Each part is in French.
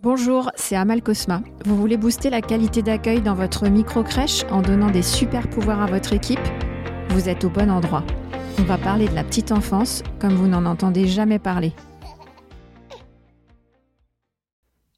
Bonjour, c'est Amal Cosma. Vous voulez booster la qualité d'accueil dans votre micro-crèche en donnant des super pouvoirs à votre équipe? Vous êtes au bon endroit. On va parler de la petite enfance comme vous n'en entendez jamais parler.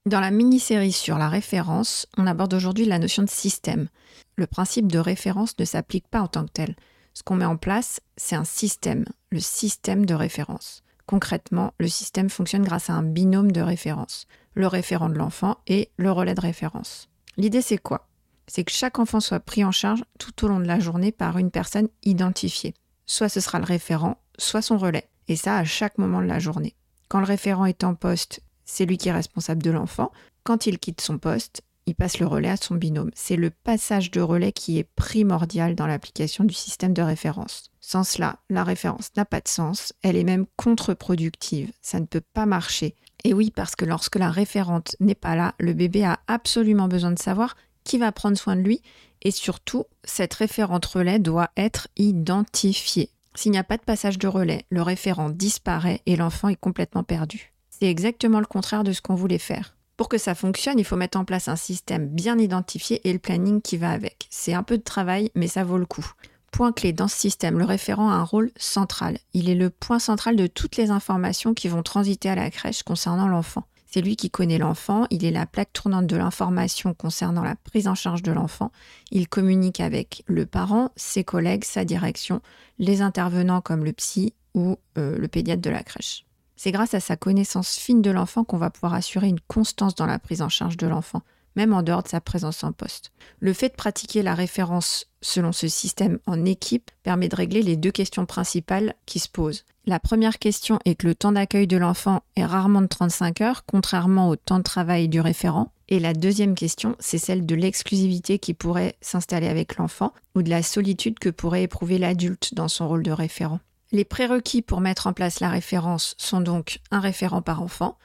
Dans la mini-série sur la référence, on aborde aujourd'hui la notion de système. Le principe de référence ne s'applique pas en tant que tel. Ce qu'on met en place, c'est un système, le système de référence. Concrètement, le système fonctionne grâce à un binôme de référence le référent de l'enfant et le relais de référence. L'idée c'est quoi? C'est que chaque enfant soit pris en charge tout au long de la journée par une personne identifiée. Soit ce sera le référent, soit son relais. Et ça à chaque moment de la journée. Quand le référent est en poste, c'est lui qui est responsable de l'enfant. Quand il quitte son poste, il passe le relais à son binôme. C'est le passage de relais qui est primordial dans l'application du système de référence. Sans cela, la référence n'a pas de sens, elle est même contre-productive, ça ne peut pas marcher. Et oui, parce que lorsque la référente n'est pas là, le bébé a absolument besoin de savoir qui va prendre soin de lui et surtout, cette référente relais doit être identifiée. S'il n'y a pas de passage de relais, le référent disparaît et l'enfant est complètement perdu. C'est exactement le contraire de ce qu'on voulait faire. Pour que ça fonctionne, il faut mettre en place un système bien identifié et le planning qui va avec. C'est un peu de travail, mais ça vaut le coup. Point clé dans ce système, le référent a un rôle central. Il est le point central de toutes les informations qui vont transiter à la crèche concernant l'enfant. C'est lui qui connaît l'enfant, il est la plaque tournante de l'information concernant la prise en charge de l'enfant. Il communique avec le parent, ses collègues, sa direction, les intervenants comme le psy ou euh, le pédiatre de la crèche. C'est grâce à sa connaissance fine de l'enfant qu'on va pouvoir assurer une constance dans la prise en charge de l'enfant même en dehors de sa présence en poste. Le fait de pratiquer la référence selon ce système en équipe permet de régler les deux questions principales qui se posent. La première question est que le temps d'accueil de l'enfant est rarement de 35 heures, contrairement au temps de travail du référent. Et la deuxième question, c'est celle de l'exclusivité qui pourrait s'installer avec l'enfant ou de la solitude que pourrait éprouver l'adulte dans son rôle de référent. Les prérequis pour mettre en place la référence sont donc un référent par enfant,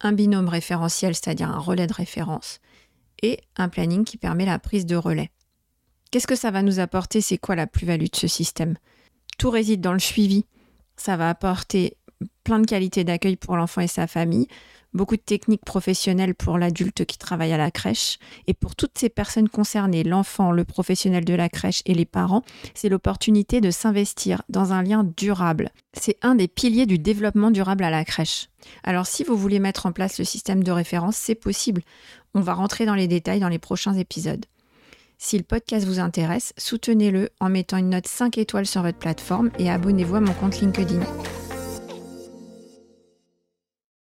un binôme référentiel, c'est-à-dire un relais de référence, et un planning qui permet la prise de relais. Qu'est-ce que ça va nous apporter? C'est quoi la plus-value de ce système? Tout réside dans le suivi. Ça va apporter plein de qualités d'accueil pour l'enfant et sa famille, beaucoup de techniques professionnelles pour l'adulte qui travaille à la crèche. Et pour toutes ces personnes concernées, l'enfant, le professionnel de la crèche et les parents, c'est l'opportunité de s'investir dans un lien durable. C'est un des piliers du développement durable à la crèche. Alors si vous voulez mettre en place le système de référence, c'est possible. On va rentrer dans les détails dans les prochains épisodes. Si le podcast vous intéresse, soutenez-le en mettant une note 5 étoiles sur votre plateforme et abonnez-vous à mon compte LinkedIn.